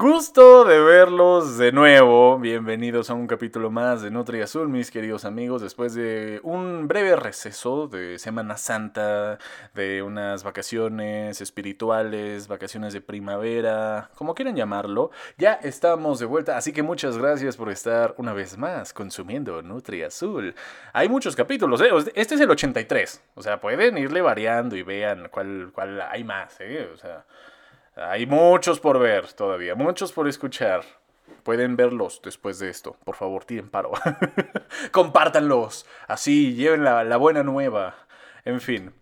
Gusto de verlos de nuevo. Bienvenidos a un capítulo más de Nutri Azul, mis queridos amigos. Después de un breve receso de Semana Santa, de unas vacaciones espirituales, vacaciones de primavera, como quieran llamarlo, ya estamos de vuelta. Así que muchas gracias por estar una vez más consumiendo Nutri Azul. Hay muchos capítulos, ¿eh? Este es el 83. O sea, pueden irle variando y vean cuál, cuál hay más, ¿eh? O sea. Hay muchos por ver todavía, muchos por escuchar. Pueden verlos después de esto. Por favor, tiren paro. Compártanlos. Así, lleven la, la buena nueva. En fin.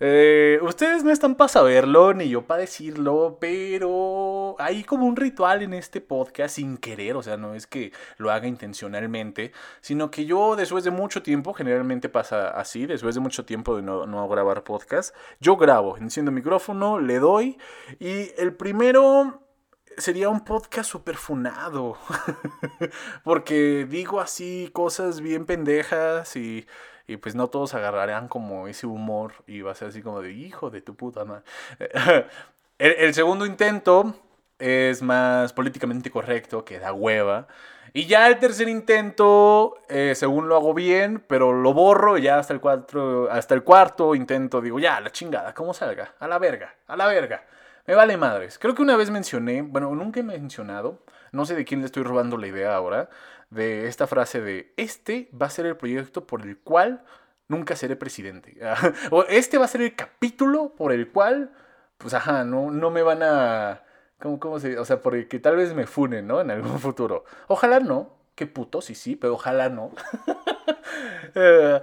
Eh, ustedes no están para saberlo, ni yo para decirlo, pero hay como un ritual en este podcast sin querer, o sea, no es que lo haga intencionalmente, sino que yo después de mucho tiempo, generalmente pasa así, después de mucho tiempo de no, no grabar podcast, yo grabo, enciendo micrófono, le doy, y el primero sería un podcast super funado. Porque digo así cosas bien pendejas y y pues no todos agarrarán como ese humor y va a ser así como de hijo de tu puta madre. el, segundo intento es más políticamente correcto, que da hueva. Y ya el tercer intento, eh, según lo hago bien, pero lo borro ya hasta el, cuatro, hasta el cuarto intento digo, ya, la chingada, ¿cómo salga? A la verga, a la verga. Me vale madres. Creo que una vez mencioné, bueno, nunca he mencionado, no sé de quién le estoy robando la idea ahora, de esta frase de, este va a ser el proyecto por el cual nunca seré presidente. o este va a ser el capítulo por el cual, pues ajá, no, no me van a... ¿Cómo, cómo se O sea, porque tal vez me funen, ¿no? En algún futuro. Ojalá no. Qué puto, sí, sí, pero ojalá no. Eh,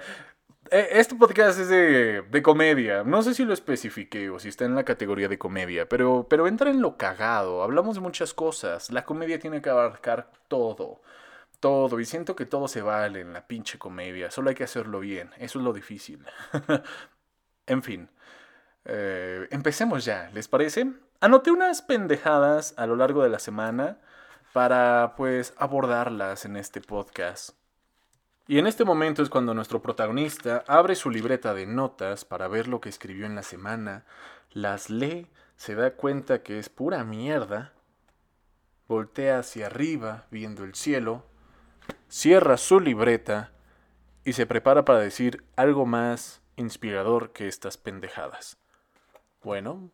eh, este podcast es de, de, comedia. No sé si lo especifique o si está en la categoría de comedia, pero, pero entra en lo cagado. Hablamos de muchas cosas. La comedia tiene que abarcar todo todo y siento que todo se vale en la pinche comedia, solo hay que hacerlo bien, eso es lo difícil. en fin, eh, empecemos ya, ¿les parece? Anoté unas pendejadas a lo largo de la semana para pues abordarlas en este podcast. Y en este momento es cuando nuestro protagonista abre su libreta de notas para ver lo que escribió en la semana, las lee, se da cuenta que es pura mierda, voltea hacia arriba viendo el cielo, cierra su libreta y se prepara para decir algo más inspirador que estas pendejadas. Bueno,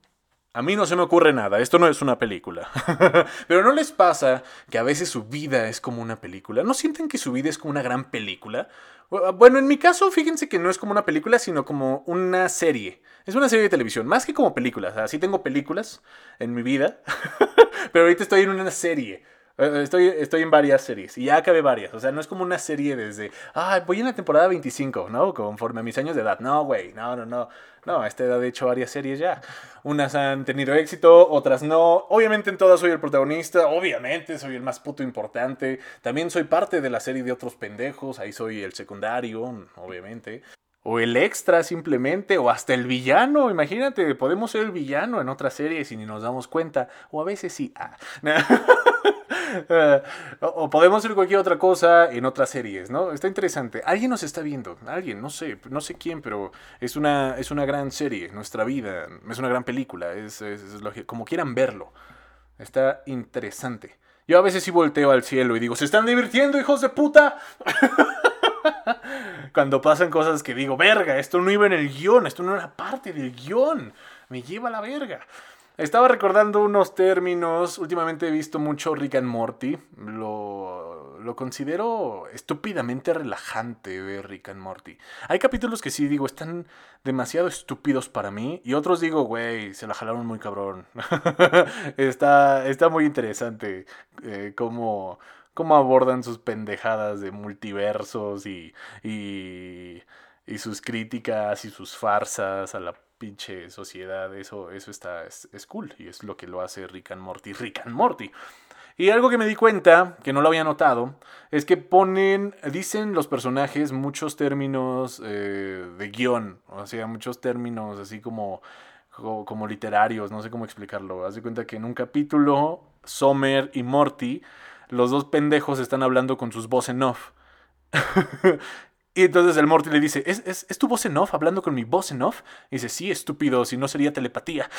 a mí no se me ocurre nada, esto no es una película. Pero ¿no les pasa que a veces su vida es como una película? ¿No sienten que su vida es como una gran película? Bueno, en mi caso, fíjense que no es como una película, sino como una serie. Es una serie de televisión, más que como películas. Así tengo películas en mi vida, pero ahorita estoy en una serie. Eh, estoy, estoy en varias series y ya acabé varias. O sea, no es como una serie desde, ah, voy en la temporada 25, ¿no? Conforme a mis años de edad. No, güey, no, no, no. No, a esta edad he hecho varias series ya. Unas han tenido éxito, otras no. Obviamente en todas soy el protagonista, obviamente soy el más puto importante. También soy parte de la serie de otros pendejos, ahí soy el secundario, obviamente. O el extra simplemente, o hasta el villano, imagínate, podemos ser el villano en otras series y ni nos damos cuenta. O a veces sí. Ah. o podemos hacer cualquier otra cosa en otras series, ¿no? Está interesante. Alguien nos está viendo, alguien, no sé, no sé quién, pero es una, es una gran serie, nuestra vida, es una gran película, es, como quieran verlo. Está interesante. Yo a veces sí volteo al cielo y digo, ¿se están divirtiendo, hijos de puta? Cuando pasan cosas que digo, verga, esto no iba en el guion, esto no era parte del guion, me lleva a la verga. Estaba recordando unos términos. Últimamente he visto mucho Rick and Morty. Lo, lo considero estúpidamente relajante ver Rick and Morty. Hay capítulos que sí digo, están demasiado estúpidos para mí. Y otros digo, güey, se la jalaron muy cabrón. está, está muy interesante eh, cómo, cómo abordan sus pendejadas de multiversos y, y, y sus críticas y sus farsas a la pinche sociedad, eso, eso está, es, cool y es lo que lo hace Rick and Morty, Rick and Morty. Y algo que me di cuenta, que no lo había notado, es que ponen, dicen los personajes muchos términos eh, de guion, o sea, muchos términos así como, como, literarios, no sé cómo explicarlo. Haz cuenta que en un capítulo, Sommer y Morty, los dos pendejos están hablando con sus voz en off. Y entonces el Morty le dice, ¿Es, ¿Es, tu voz en off hablando con mi voz en off? Y dice, sí, estúpido, si no sería telepatía.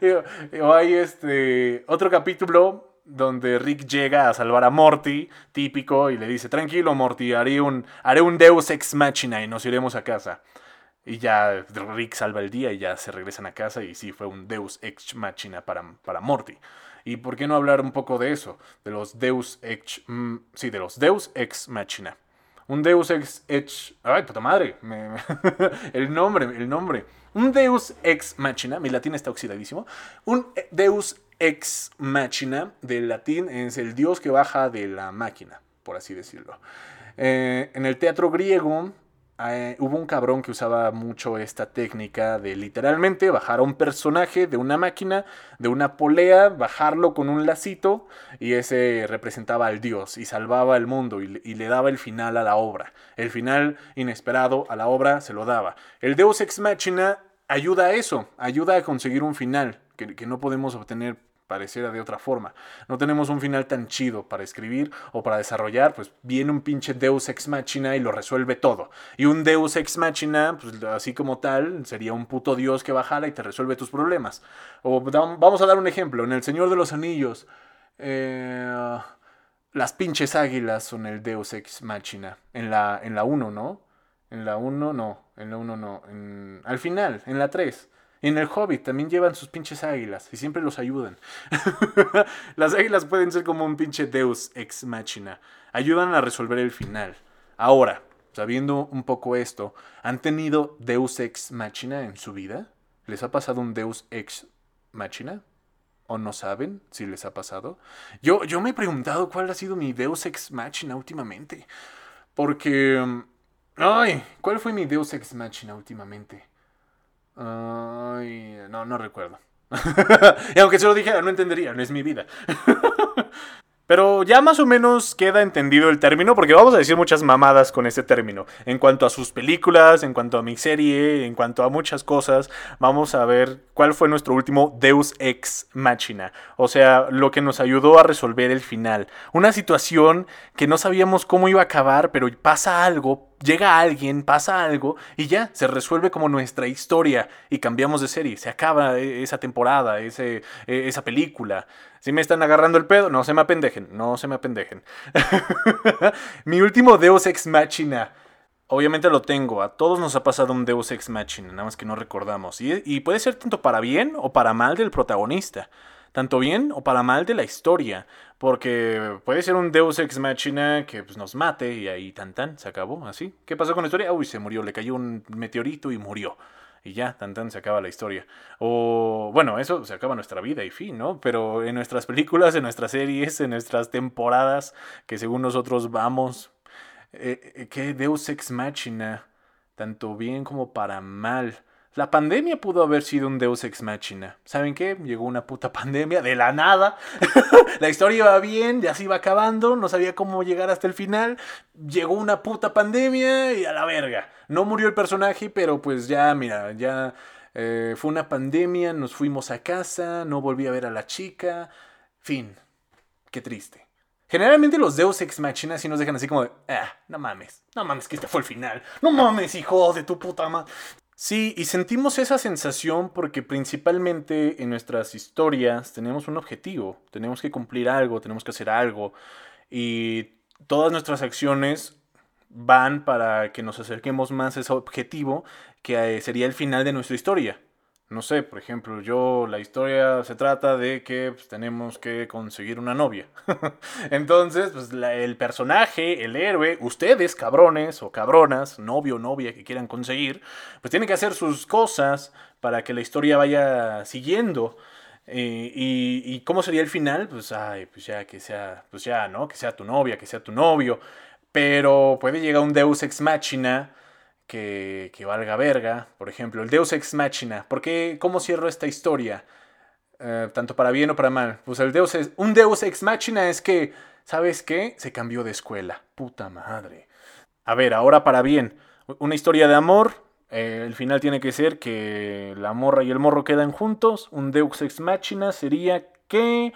o hay este otro capítulo donde Rick llega a salvar a Morty, típico, y le dice, tranquilo Morty, haré un, haré un Deus Ex Machina y nos iremos a casa. Y ya Rick salva el día y ya se regresan a casa y sí, fue un Deus Ex Machina para, para Morty. ¿Y por qué no hablar un poco de eso? De los Deus Ex... Mm, sí, de los Deus Ex Machina. Un Deus Ex... ay, puta madre. el nombre, el nombre. Un Deus Ex Machina, mi latín está oxidadísimo. Un Deus Ex Machina, del latín, es el dios que baja de la máquina, por así decirlo. Eh, en el teatro griego eh, hubo un cabrón que usaba mucho esta técnica de literalmente bajar a un personaje de una máquina, de una polea, bajarlo con un lacito y ese representaba al dios y salvaba el mundo y, le daba el final a la obra. El final inesperado a la obra se lo daba. El Deus Ex Machina ayuda a eso, ayuda a conseguir un final que, que no podemos obtener pareciera de otra forma. No tenemos un final tan chido para escribir o para desarrollar, pues viene un pinche Deus Ex Machina y lo resuelve todo. Y un Deus Ex Machina, pues así como tal, sería un puto dios que bajara y te resuelve tus problemas. O vamos a dar un ejemplo, en El Señor de los Anillos, eh, las pinches águilas son el Deus Ex Machina. En la 1, en la ¿no? En la 1 no, en la 1 no. al final, en la 3. En el Hobbit también llevan sus pinches águilas y siempre los ayudan. Las águilas pueden ser como un pinche Deus ex machina. Ayudan a resolver el final. Ahora, sabiendo un poco esto, ¿han tenido Deus ex machina en su vida? ¿Les ha pasado un Deus ex machina? ¿O no saben si les ha pasado? Yo, yo me he preguntado cuál ha sido mi Deus ex machina últimamente. Porque... Ay, ¿cuál fue mi Deus ex machina últimamente? Ay, no, no recuerdo. y aunque se lo dijera, no entendería, no es mi vida. Pero ya más o menos queda entendido el término, porque vamos a decir muchas mamadas con este término. En cuanto a sus películas, en cuanto a mi serie, en cuanto a muchas cosas, vamos a ver cuál fue nuestro último Deus Ex Machina. O sea, lo que nos ayudó a resolver el final. Una situación que no sabíamos cómo iba a acabar, pero pasa algo, llega alguien, pasa algo y ya se resuelve como nuestra historia y cambiamos de serie. Se acaba e, esa temporada, ese, e, esa película. Si me están agarrando el pedo, no se me apendejen, no se me apendejen. Mi último Deus Ex Machina. Obviamente lo tengo, a todos nos ha pasado un Deus Ex Machina, nada más que no recordamos. Y, y puede ser tanto para bien o para mal del protagonista tanto bien o para mal de la historia, porque puede ser un Deus Ex Machina que pues, nos mate y ahí tan tan, se acabó, así. ¿Qué pasó con la historia? Uy, se murió, le cayó un meteorito y murió. Y ya, tan tan se acaba la historia. O bueno, eso se acaba nuestra vida y fin, ¿no? Pero en nuestras películas, en nuestras series, en nuestras temporadas, que según nosotros vamos, eh, eh, ¿qué Deus Ex Machina? Tanto bien como para mal. La pandemia pudo haber sido un Deus ex machina. ¿Saben qué? Llegó una puta pandemia de la nada. la historia iba bien, ya se iba acabando, no sabía cómo llegar hasta el final. Llegó una puta pandemia y a la verga. No murió el personaje, pero pues ya, mira, ya eh, fue una pandemia, nos fuimos a casa, no volví a ver a la chica. Fin. Qué triste. Generalmente los Deus Ex Machina sí nos dejan así como de, ah, no mames, no mames que este fue el final, no mames, hijo de tu puta madre. Sí, y sentimos esa sensación porque principalmente en nuestras historias tenemos un objetivo, tenemos que cumplir algo, tenemos que hacer algo y todas nuestras acciones van para que nos acerquemos más a ese objetivo que eh, sería el final de nuestra historia no sé, por ejemplo, yo la historia se trata de que pues, tenemos que conseguir una novia. Entonces, pues el personaje, el héroe, ustedes, cabrones o cabronas, novio o novia que quieran conseguir, pues tienen que hacer sus cosas para que la historia vaya siguiendo. Eh, y, y, cómo sería el final? Pues, ay, pues ya que sea, pues ya, ¿no? Que sea tu novia, que sea tu novio. Pero puede llegar un Deus ex machina que, valga verga. Por ejemplo, el Deus Ex Machina. ¿Por qué? ¿Cómo cierro esta historia? Eh, tanto para bien o para mal. Pues el Deus es, un Deus Ex Machina es que, ¿sabes qué? Se cambió de escuela. Puta madre. A ver, ahora para bien. Una historia de amor. Eh, el final tiene que ser que la morra y el morro quedan juntos. Un Deus Ex Machina sería que...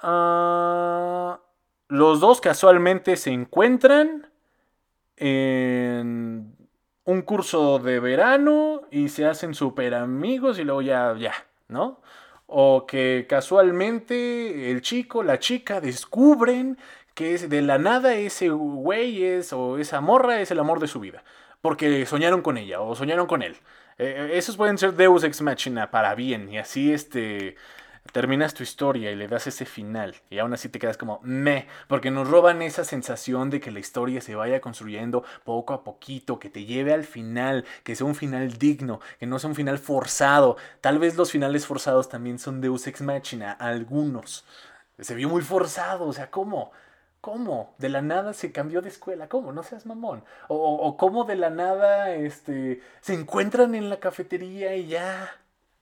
Ah, los dos casualmente se encuentran en un curso de verano y se hacen súper amigos y luego ya, ya, ¿no? O que casualmente el chico, la chica descubren que es de la nada ese güey es o esa morra es el amor de su vida. Porque soñaron con ella o soñaron con él. Eh, esos pueden ser Deus Ex Machina para bien. Y así este terminas tu historia y le das ese final y aún así te quedas como me, porque nos roban esa sensación de que la historia se vaya construyendo poco a poquito, que te lleve al final, que sea un final digno, que no sea un final forzado. Tal vez los finales forzados también son Deus Ex Machina, algunos. Se vio muy forzado, o sea, ¿cómo? ¿Cómo? De la nada se cambió de escuela. ¿Cómo? No seas mamón. O, cómo de la nada este, se encuentran en la cafetería y ya.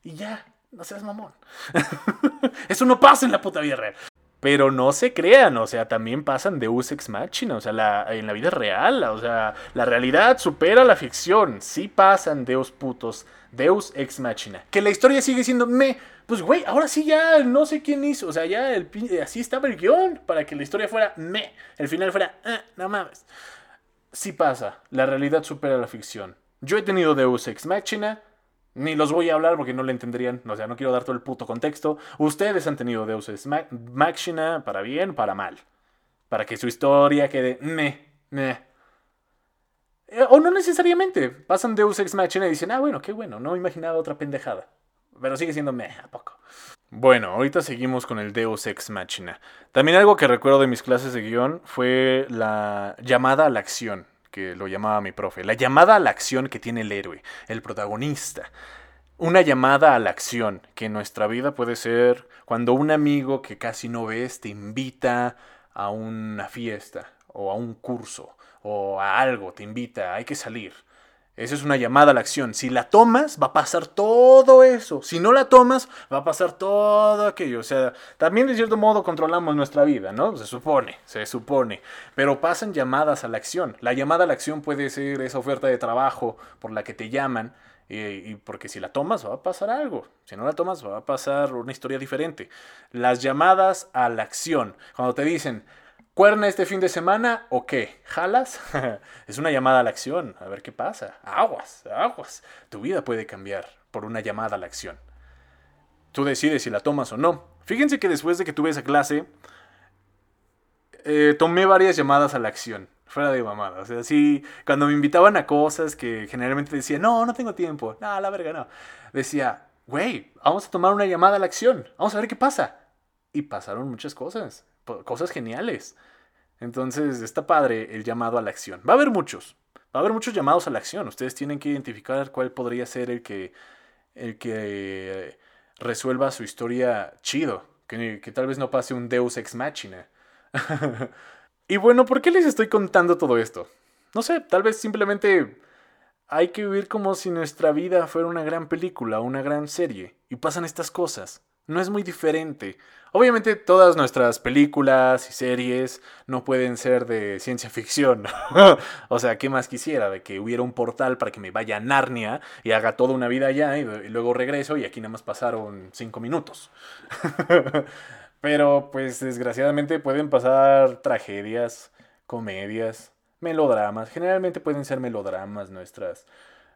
Y ya. No seas mamón. Eso no pasa en la puta vida real. Pero no se crean, o sea, también pasan Deus Ex Machina, o sea, la, en la vida real, o sea, la realidad supera la ficción. Sí pasan Deus putos, Deus Ex Machina. Que la historia sigue siendo me. Pues, güey, ahora sí ya no sé quién hizo. O sea, ya el, así estaba el guion para que la historia fuera me. El final fuera, eh, no mames. Sí pasa, la realidad supera la ficción. Yo he tenido Deus Ex Machina, ni los voy a hablar porque no le entenderían. O sea, no quiero dar todo el puto contexto. Ustedes han tenido Deus Ex Machina para bien, para mal. Para que su historia quede me, me. Eh, o no necesariamente. Pasan Deus Ex Machina y dicen, ah, bueno, qué bueno, no me imaginaba otra pendejada. Pero sigue siendo me, ¿a poco? Bueno, ahorita seguimos con el Deus Ex Machina. También algo que recuerdo de mis clases de guion fue la llamada a la acción que lo llamaba mi profe. La llamada a la acción que tiene el héroe, el protagonista. Una llamada a la acción, que en nuestra vida puede ser cuando un amigo que casi no ves te invita a una fiesta o a un curso o a algo, te invita, hay que salir. Esa es una llamada a la acción. Si la tomas, va a pasar todo eso. Si no la tomas, va a pasar todo aquello. O sea, también de cierto modo controlamos nuestra vida, ¿no? Se supone, se supone. Pero pasan llamadas a la acción. La llamada a la acción puede ser esa oferta de trabajo por la que te llaman. Y, porque si la tomas va a pasar algo. Si no la tomas va a pasar una historia diferente. Las llamadas a la acción. Cuando te dicen, ¿Cuerna este fin de semana o qué? ¿Jalas? es una llamada a la acción. A ver qué pasa. Aguas, aguas. Tu vida puede cambiar por una llamada a la acción. Tú decides si la tomas o no. Fíjense que después de que tuve esa clase, eh, tomé varias llamadas a la acción. Fuera de mamada. O sea, sí, cuando me invitaban a cosas que generalmente decía, no, no tengo tiempo. No, la verga, no. Decía, güey, vamos a tomar una llamada a la acción. Vamos a ver qué pasa. Y pasaron muchas cosas cosas geniales. Entonces está padre el llamado a la acción. Va a haber muchos. Va a haber muchos llamados a la acción. Ustedes tienen que identificar cuál podría ser el que, el que resuelva su historia chido. Que, que tal vez no pase un Deus ex machina. y bueno, ¿por qué les estoy contando todo esto? No sé, tal vez simplemente hay que vivir como si nuestra vida fuera una gran película, una gran serie. Y pasan estas cosas no es muy diferente. Obviamente todas nuestras películas y series no pueden ser de ciencia ficción. o sea, ¿qué más quisiera? De que hubiera un portal para que me vaya a Narnia y haga toda una vida allá y, luego regreso y aquí nada más pasaron cinco minutos. Pero pues desgraciadamente pueden pasar tragedias, comedias, melodramas. Generalmente pueden ser melodramas nuestras,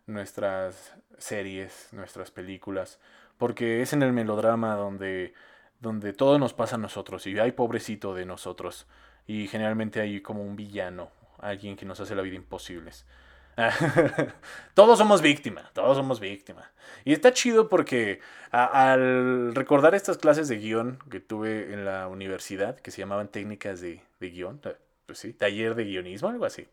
nuestras series, nuestras películas porque es en el melodrama donde, donde todo nos pasa a nosotros y hay pobrecito de nosotros y generalmente hay como un villano, alguien que nos hace la vida imposible. todos somos víctimas, todos somos víctimas. Y está chido porque al recordar estas clases de guion que tuve en la universidad, que se llamaban técnicas de, de guion, eh, pues sí, taller de guionismo, algo así.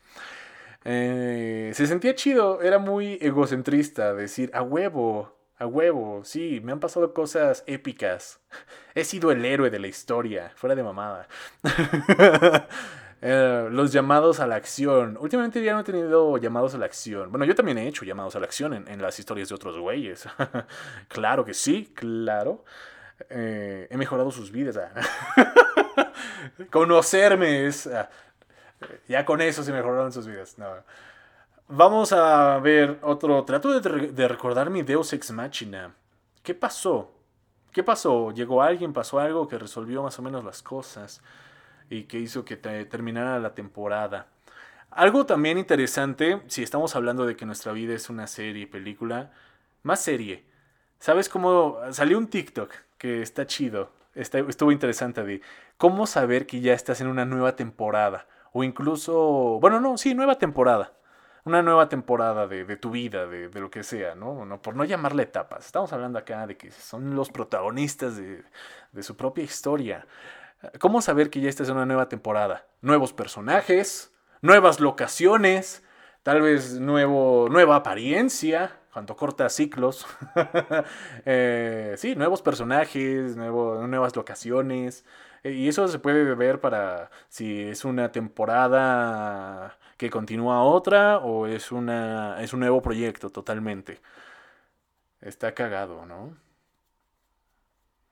Eh, se sentía chido, era muy egocentrista decir, a huevo, a huevo, sí, me han pasado cosas épicas. He sido el héroe de la historia, fuera de mamada. Eh, los llamados a la acción. Últimamente ya no he tenido llamados a la acción. Bueno, yo también he hecho llamados a la acción en, las historias de otros güeyes. claro que sí, claro. Eh, he mejorado sus vidas. Ah. Conocerme es... Ah, ya con eso se mejoraron sus vidas. No. Vamos a ver otro. Trato de, recordar mi Deus Ex Machina. ¿Qué pasó? ¿Qué pasó? ¿Llegó alguien? ¿Pasó algo que resolvió más o menos las cosas? Y que hizo que terminara la temporada. Algo también interesante, si estamos hablando de que nuestra vida es una serie, película, más serie. ¿Sabes cómo salió un TikTok que está chido? estuvo interesante de cómo saber que ya estás en una nueva temporada. O incluso, bueno, no, sí, nueva temporada. Una nueva temporada de, tu vida, de, lo que sea, ¿no? ¿no? Por no llamarle etapas. Estamos hablando acá de que son los protagonistas de, de su propia historia. ¿Cómo saber que ya estás en una nueva temporada? Nuevos personajes, nuevas locaciones, tal vez nuevo, nueva apariencia, cuando corta ciclos. Eh, sí, nuevos personajes, nuevas locaciones. Eh, y eso se puede ver para si es una temporada que continúa otra o es, una, es un nuevo proyecto totalmente. Está cagado, ¿no?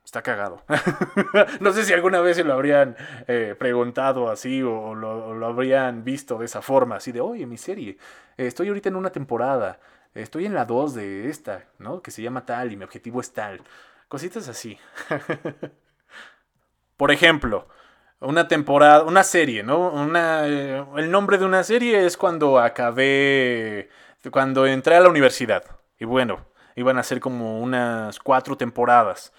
Está cagado. no sé si alguna vez se lo habrían eh, preguntado así o lo, habrían visto de esa forma, así de, oye, mi serie, estoy ahorita en una temporada, estoy en la 2 de esta, ¿no? Que se llama tal y mi objetivo es tal. Cositas así. Por ejemplo, una temporada, una serie, ¿no? Una, eh, el nombre de una serie es cuando acabé, cuando entré a la universidad. Y bueno, iban a ser como unas cuatro temporadas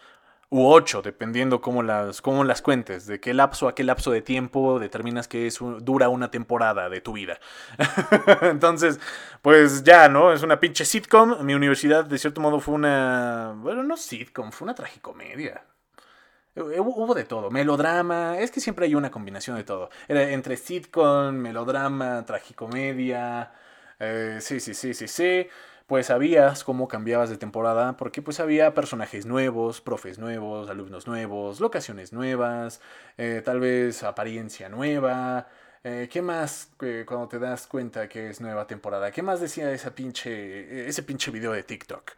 u ocho, dependiendo cómo las, cómo las cuentes, de qué lapso a qué lapso de tiempo determinas que es dura una temporada de tu vida. Entonces, pues ya, ¿no? Es una pinche sitcom. Mi universidad, de cierto modo, fue una. Bueno, no sitcom, fue una tragicomedia. Hubo de todo, melodrama, es que siempre hay una combinación de todo. Entre sitcom, melodrama, tragicomedia. Eh, sí, sí, sí, sí, sí pues sabías cómo cambiabas de temporada porque pues había personajes nuevos, profes nuevos, alumnos nuevos, locaciones nuevas, eh, tal vez apariencia nueva. Eh, ¿Qué más cuando te das cuenta que es nueva temporada? ¿Qué más decía esa pinche, ese pinche video de TikTok?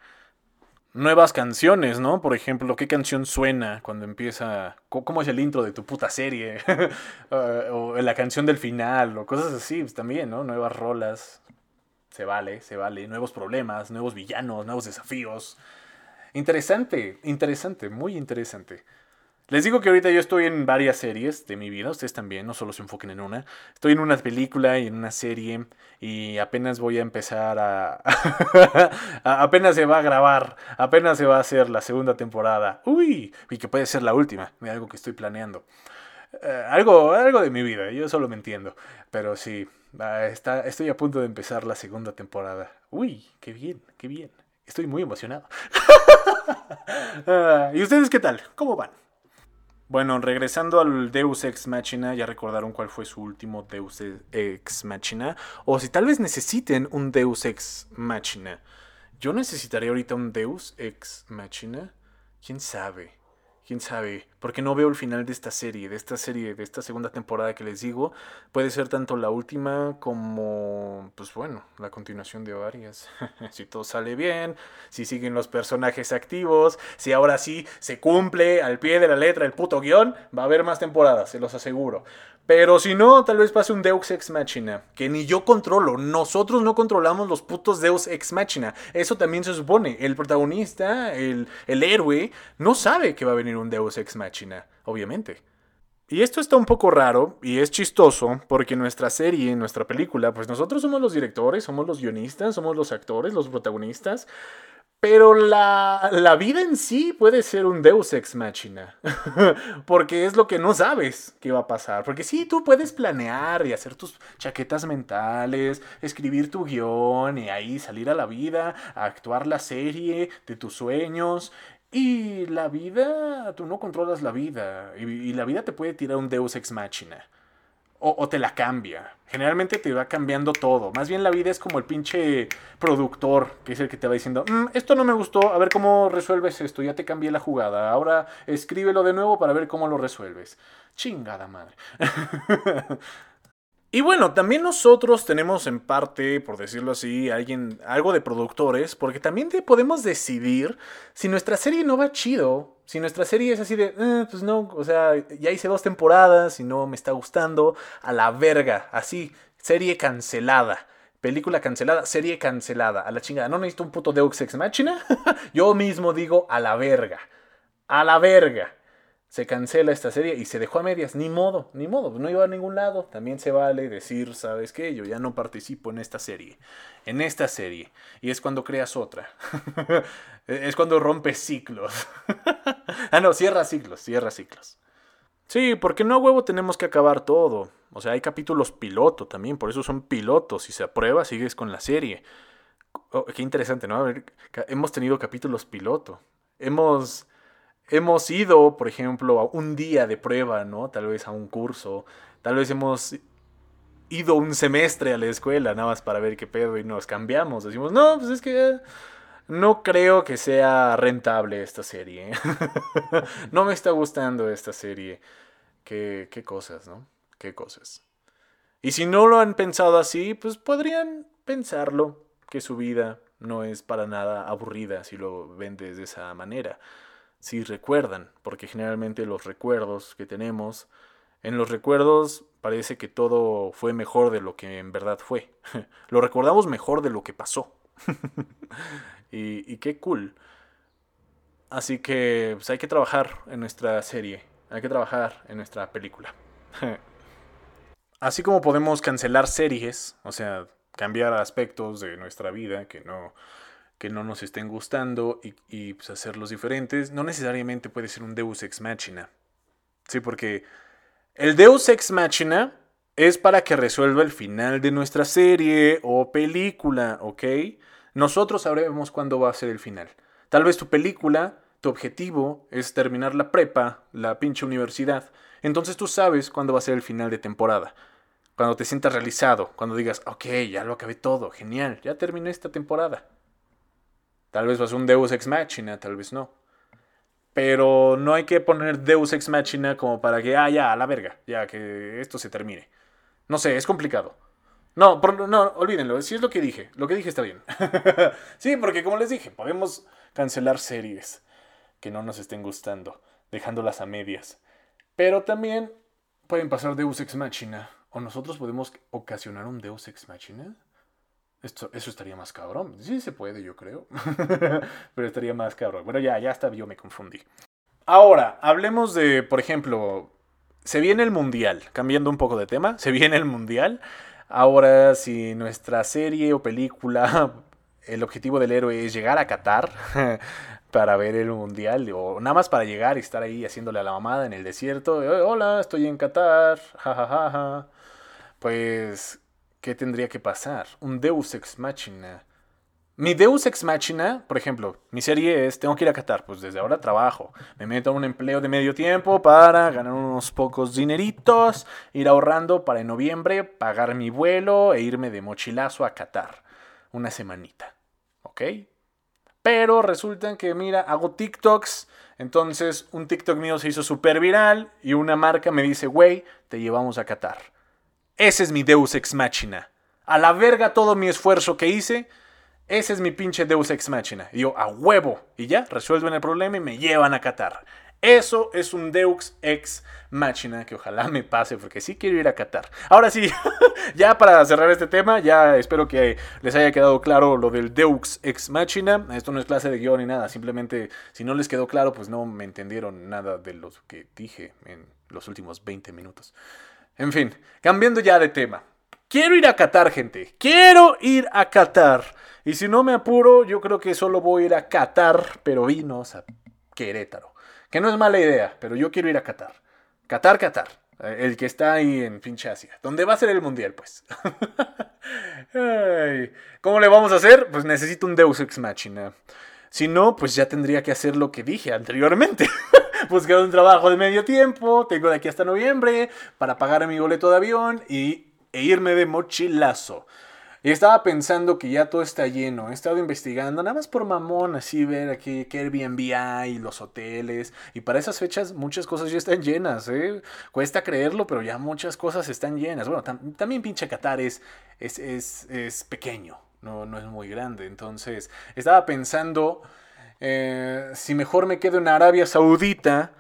Nuevas canciones, ¿no? Por ejemplo, ¿qué canción suena cuando empieza? ¿Cómo es el intro de tu puta serie? o la canción del final, o cosas así, pues también, ¿no? Nuevas rolas se vale, se vale. Nuevos problemas, nuevos villanos, nuevos desafíos. Interesante, interesante, muy interesante. Les digo que ahorita yo estoy en varias series de mi vida, ustedes también, no solo se enfoquen en una. Estoy en una película y en una serie y apenas voy a empezar a... apenas se va a grabar, apenas se va a hacer la segunda temporada. Uy, y que puede ser la última, de algo que estoy planeando. Eh, algo, algo de mi vida, yo solo me entiendo. Pero sí, está, estoy a punto de empezar la segunda temporada. Uy, qué bien, qué bien. Estoy muy emocionado. Ah, ¿Y ustedes qué tal? ¿Cómo van? Bueno, regresando al Deus Ex Machina, ya recordaron cuál fue su último Deus Ex Machina. O si tal vez necesiten un Deus Ex Machina. Yo necesitaría ahorita un Deus Ex Machina. ¿Quién sabe? quién sabe, porque no veo el final de esta serie, de esta serie, de esta segunda temporada que les digo. Puede ser tanto la última como, pues bueno, la continuación de varias. si todo sale bien, si siguen los personajes activos, si ahora sí se cumple al pie de la letra el puto guion, va a haber más temporadas, se los aseguro. Pero si no, tal vez pase un Deus Ex Machina, que ni yo controlo. Nosotros no controlamos los putos Deus Ex Machina. Eso también se supone. El protagonista, el, el héroe, no sabe que va a venir un Deus Ex Machina, obviamente. Y esto está un poco raro y es chistoso porque nuestra serie, nuestra película, pues nosotros somos los directores, somos los guionistas, somos los actores, los protagonistas, pero la, la, vida en sí puede ser un deus ex machina. Porque es lo que no sabes que va a pasar. Porque sí, tú puedes planear y hacer tus chaquetas mentales, escribir tu guion y ahí salir a la vida, a actuar la serie de tus sueños. Y la vida, tú no controlas la vida. Y, la vida te puede tirar un deus ex machina o, te la cambia. Generalmente te va cambiando todo. Más bien la vida es como el pinche productor, que es el que te va diciendo, mm, esto no me gustó, a ver cómo resuelves esto, ya te cambié la jugada, ahora escríbelo de nuevo para ver cómo lo resuelves. Chingada madre. Y bueno, también nosotros tenemos en parte, por decirlo así, alguien, algo de productores, porque también podemos decidir si nuestra serie no va chido, si nuestra serie es así de, eh, pues no, o sea, ya hice dos temporadas y no me está gustando, a la verga, así, serie cancelada. Película cancelada, serie cancelada, a la chingada. No necesito un puto Deus Ex Machina. Yo mismo digo a la verga. A la verga. Se cancela esta serie y se dejó a medias, ni modo, ni modo, no iba a ningún lado. También se vale decir, ¿sabes qué? Yo ya no participo en esta serie, en esta serie. Y es cuando creas otra. es cuando rompes ciclos. ah, no, cierra ciclos, cierra ciclos. Sí, porque no a huevo tenemos que acabar todo. O sea, hay capítulos piloto también, por eso son pilotos. Si se aprueba, sigues con la serie. Oh, qué interesante, ¿no? A ver, hemos tenido capítulos piloto. Hemos, hemos ido, por ejemplo, a un día de prueba, ¿no? Tal vez a un curso. Tal vez hemos ido un semestre a la escuela, nada más para ver qué pedo, y nos cambiamos. Decimos, no, pues es que no creo que sea rentable esta serie. no me está gustando esta serie. Qué, qué cosas, ¿no? Qué cosas. Y si no lo han pensado así, pues podrían pensarlo, que su vida no es para nada aburrida si lo ven de esa manera. Si recuerdan, porque generalmente los recuerdos que tenemos, en los recuerdos parece que todo fue mejor de lo que en verdad fue. lo recordamos mejor de lo que pasó. y, qué cool. Así que pues, hay que trabajar en nuestra serie, hay que trabajar en nuestra película. Así como podemos cancelar series, o sea, cambiar aspectos de nuestra vida que no, que no nos estén gustando y, pues, hacerlos diferentes, no necesariamente puede ser un Deus ex machina. Sí, porque el Deus ex machina es para que resuelva el final de nuestra serie o película, ¿ok? Nosotros sabremos cuándo va a ser el final. Tal vez tu película, tu objetivo es terminar la prepa, la pinche universidad. Entonces tú sabes cuándo va a ser el final de temporada. Cuando te sientas realizado, cuando digas, ok, ya lo acabé todo, genial, ya terminé esta temporada. Tal vez vas a un Deus Ex Machina, tal vez no. Pero no hay que poner Deus Ex Machina como para que, ah, ya, a la verga, ya que esto se termine. No sé, es complicado. No, no, olvídenlo, si es lo que dije, lo que dije está bien. sí, porque como les dije, podemos cancelar series que no nos estén gustando, dejándolas a medias. Pero también pueden pasar Deus Ex Machina, o nosotros podemos ocasionar un Deus Ex Machina. Esto, eso estaría más cabrón. Sí se puede, yo creo. Pero estaría más cabrón. Bueno, ya, ya hasta yo me confundí. Ahora, hablemos de, por ejemplo, se viene el Mundial. Cambiando un poco de tema, se viene el Mundial. Ahora, si nuestra serie o película, el objetivo del héroe es llegar a Qatar para ver el mundial, o nada más para llegar y estar ahí haciéndole a la mamada en el desierto, hola, estoy en Qatar, jajajaja, pues, ¿qué tendría que pasar? Un Deus Ex Machina. Mi Deus Ex Machina, por ejemplo, mi serie es, tengo que ir a Qatar, pues desde ahora trabajo, me meto a un empleo de medio tiempo para ganar unos pocos dineritos, ir ahorrando para en noviembre pagar mi vuelo e irme de mochilazo a Qatar, una semanita, ¿ok? Pero resulta que, mira, hago TikToks, entonces un TikTok mío se hizo súper viral y una marca me dice, güey, te llevamos a Qatar. Ese es mi Deus Ex Machina. A la verga todo mi esfuerzo que hice ese es mi pinche Deus Ex Machina. Y yo, a huevo. Y ya, resuelven el problema y me llevan a Qatar. Eso es un Deus Ex Machina que ojalá me pase porque sí quiero ir a Qatar. Ahora sí, ya para cerrar este tema, ya espero que les haya quedado claro lo del Deus Ex Machina. Esto no es clase de guion ni nada, simplemente si no les quedó claro, pues no me entendieron nada de lo que dije en los últimos 20 minutos. En fin, cambiando ya de tema. Quiero ir a Qatar, gente. Quiero ir a Qatar. Y si no me apuro, yo creo que solo voy a ir a Qatar, pero vinos a Querétaro. Que no es mala idea, pero yo quiero ir a Qatar. Qatar, Qatar. Eh, el que está ahí en pinche Asia. Donde va a ser el mundial, pues. ¿Cómo le vamos a hacer? Pues necesito un Deus Ex Machina. Si no, pues ya tendría que hacer lo que dije anteriormente. Buscar un trabajo de medio tiempo. Tengo de aquí hasta noviembre para pagar mi boleto de avión y, e irme de mochilazo. Y estaba pensando que ya todo está lleno. He estado investigando, nada más por mamón, así ver aquí qué Airbnb hay, los hoteles. Y para esas fechas muchas cosas ya están llenas, ¿eh? Cuesta creerlo, pero ya muchas cosas están llenas. Bueno, también pinche Qatar es, es, es, pequeño, no, no es muy grande. Entonces, estaba pensando eh, si mejor me quedo en Arabia Saudita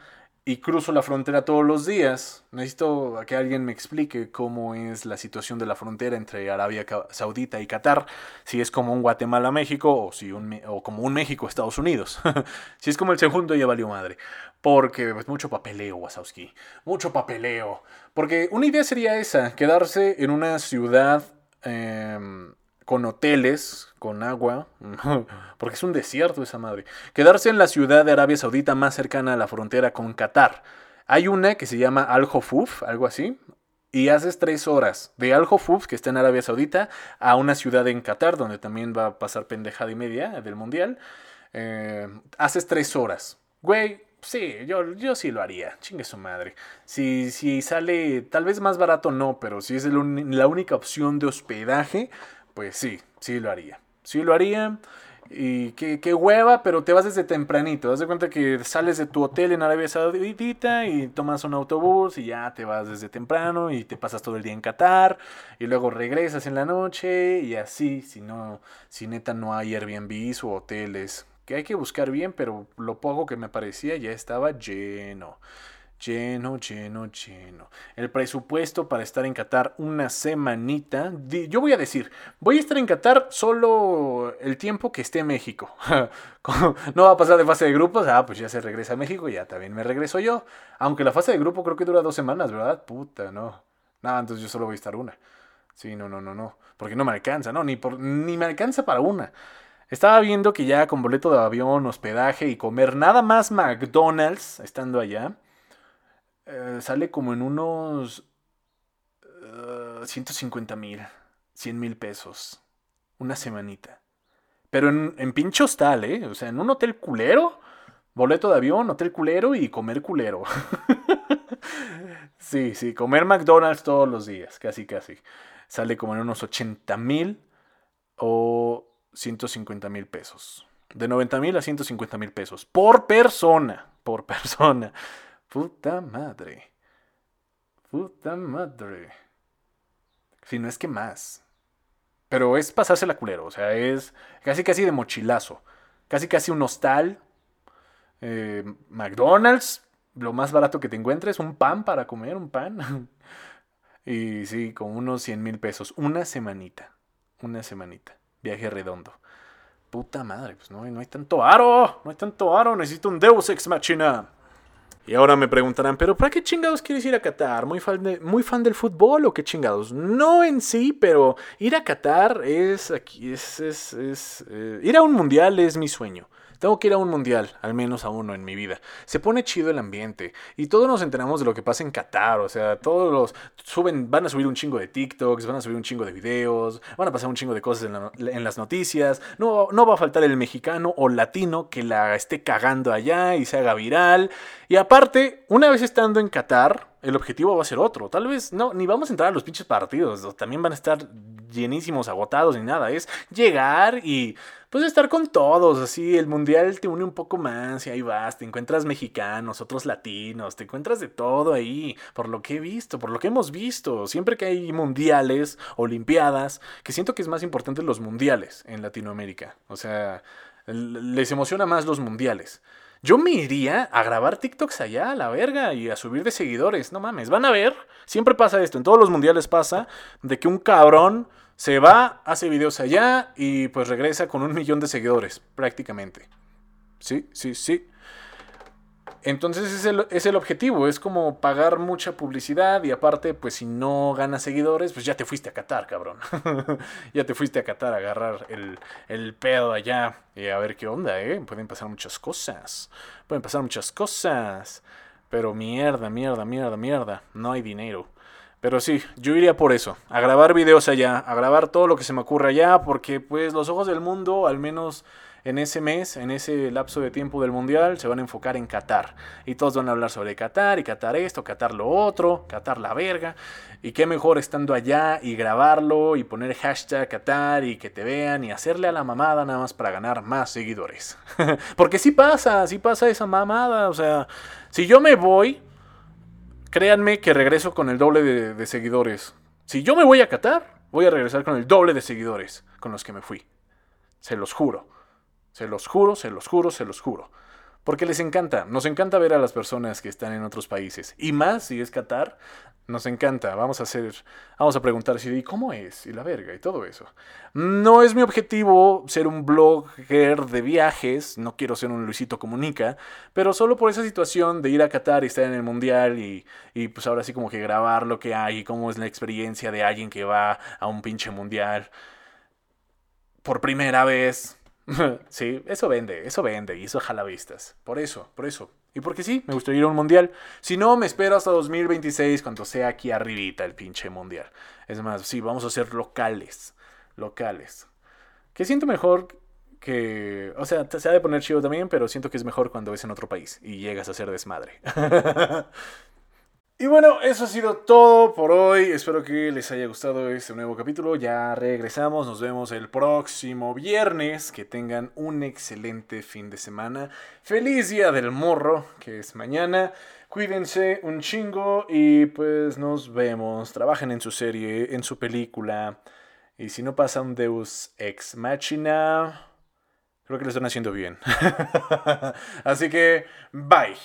y cruzo la frontera todos los días, necesito que alguien me explique cómo es la situación de la frontera entre Arabia Saudita y Qatar, si es como un Guatemala-México o, si o como un México-Estados Unidos. si es como el segundo ya valió madre. Porque pues, mucho papeleo, Wasowski, mucho papeleo. Porque una idea sería esa, quedarse en una ciudad... Em, con hoteles, con agua, porque es un desierto esa madre. Quedarse en la ciudad de Arabia Saudita más cercana a la frontera con Qatar. Hay una que se llama Al Hofuf, algo así, y haces tres horas de Al Hofuf, que está en Arabia Saudita, a una ciudad en Qatar, donde también va a pasar pendejada y media del mundial. Eh, haces tres horas. Güey, sí, yo, yo sí lo haría. Chingue su madre. Si, si sale, tal vez más barato no, pero si es la única opción de hospedaje, pues sí, sí lo haría. Sí lo haría. Y qué, hueva, pero te vas desde tempranito. Haz de cuenta que sales de tu hotel en Arabia Saudita y tomas un autobús y ya te vas desde temprano y te pasas todo el día en Qatar y luego regresas en la noche y así, si no, si neta no hay Airbnb o hoteles, que hay que buscar bien, pero lo poco que me parecía ya estaba lleno. Lleno, lleno, lleno. El presupuesto para estar en Qatar una semanita. Yo voy a decir, voy a estar en Qatar solo el tiempo que esté México. no va a pasar de fase de grupos. Ah, pues ya se regresa a México, ya también me regreso yo. Aunque la fase de grupo creo que dura dos semanas, ¿verdad? Puta, no. Nada, entonces yo solo voy a estar una. Sí, no, no, no, no. Porque no me alcanza, no, ni, por, ni me alcanza para una. Estaba viendo que ya con boleto de avión, hospedaje y comer nada más McDonald's estando allá eh, sale como en unos 150 eh, mil, 100 mil pesos. Una semanita. Pero en, en pinche hostal, ¿eh? O sea, en un hotel culero, boleto de avión, hotel culero y comer culero. sí, sí, comer McDonald's todos los días, casi, casi. Sale como en unos 80 mil o 150 mil pesos. De 90 mil a 150 mil pesos. Por persona. Por persona. Puta madre. Puta madre. Si no es que más. Pero es pasársela culero. O sea, es casi casi de mochilazo. Casi casi un hostal. Eh, McDonald's. Lo más barato que te encuentres. Un pan para comer. Un pan. y sí, con unos 100 mil pesos. Una semanita. Una semanita. Viaje redondo. Puta madre. Pues no, no hay tanto aro. No hay tanto aro. Necesito un Deus Ex Machina. Y ahora me preguntarán, ¿pero para qué chingados quieres ir a Qatar? ¿Muy fan, ¿Muy fan del fútbol o qué chingados? No en sí, pero ir a Qatar es, aquí, es, es, es eh, ir a un mundial es mi sueño. Tengo que ir a un mundial, al menos a uno en mi vida. Se pone chido el ambiente y todos nos enteramos de lo que pasa en Qatar, o sea, todos los suben, van a subir un chingo de TikToks, van a subir un chingo de videos, van a pasar un chingo de cosas en, las noticias. No, no va a faltar el mexicano o latino que la esté cagando allá y se haga viral. Y aparte, una vez estando en Qatar, el objetivo va a ser otro. Tal vez no, ni vamos a entrar a los pinches partidos. También van a estar llenísimos, agotados ni nada. Es llegar y pues estar con todos. Así el mundial te une un poco más y ahí vas. Te encuentras mexicanos, otros latinos, te encuentras de todo ahí. Por lo que he visto, por lo que hemos visto. Siempre que hay mundiales, olimpiadas, que siento que es más importante los mundiales en Latinoamérica. O sea, les emociona más los mundiales. Yo me iría a grabar TikToks allá, a la verga, y a subir de seguidores. No mames, van a ver. Siempre pasa esto, en todos los mundiales pasa, de que un cabrón se va, hace videos allá y pues regresa con un millón de seguidores, prácticamente. Sí, sí, sí. Entonces es el, es el, objetivo, es como pagar mucha publicidad y aparte, pues si no ganas seguidores, pues ya te fuiste a Qatar, cabrón. ya te fuiste a Qatar a agarrar el, el, pedo allá y a ver qué onda, ¿eh? Pueden pasar muchas cosas, pueden pasar muchas cosas, pero mierda, mierda, mierda, mierda, no hay dinero. Pero sí, yo iría por eso, a grabar videos allá, a grabar todo lo que se me ocurra allá, porque pues los ojos del mundo, al menos en ese mes, en ese lapso de tiempo del Mundial, se van a enfocar en Qatar. Y todos van a hablar sobre Qatar, y Qatar esto, Qatar lo otro, Qatar la verga. Y qué mejor estando allá y grabarlo y poner hashtag Qatar y que te vean y hacerle a la mamada nada más para ganar más seguidores. Porque sí pasa, sí pasa esa mamada. O sea, si yo me voy, créanme que regreso con el doble de, de seguidores. Si yo me voy a Qatar, voy a regresar con el doble de seguidores con los que me fui. Se los juro. Se los juro, se los juro, se los juro. Porque les encanta, nos encanta ver a las personas que están en otros países. Y más si es Qatar, nos encanta. Vamos a hacer, vamos a preguntar si, ¿y cómo es? Y la verga, y todo eso. No es mi objetivo ser un blogger de viajes, no quiero ser un Luisito Comunica, pero solo por esa situación de ir a Qatar y estar en el Mundial y, y pues ahora sí como que grabar lo que hay y cómo es la experiencia de alguien que va a un pinche Mundial por primera vez. sí, eso vende, eso vende y eso jala vistas. Por eso, por eso. Y porque sí, me gustaría ir a un mundial. Si no, me espero hasta 2026 cuando sea aquí arribita el pinche mundial. Es más, sí, vamos a ser locales. Locales. Que siento mejor que... O sea, se ha de poner chido también, pero siento que es mejor cuando ves en otro país y llegas a ser desmadre. Y bueno, eso ha sido todo por hoy. Espero que les haya gustado este nuevo capítulo. Ya regresamos. Nos vemos el próximo viernes. Que tengan un excelente fin de semana. Feliz día del morro, que es mañana. Cuídense un chingo y pues nos vemos. Trabajen en su serie, en su película. Y si no pasa un Deus Ex Machina, creo que lo están haciendo bien. Así que, bye.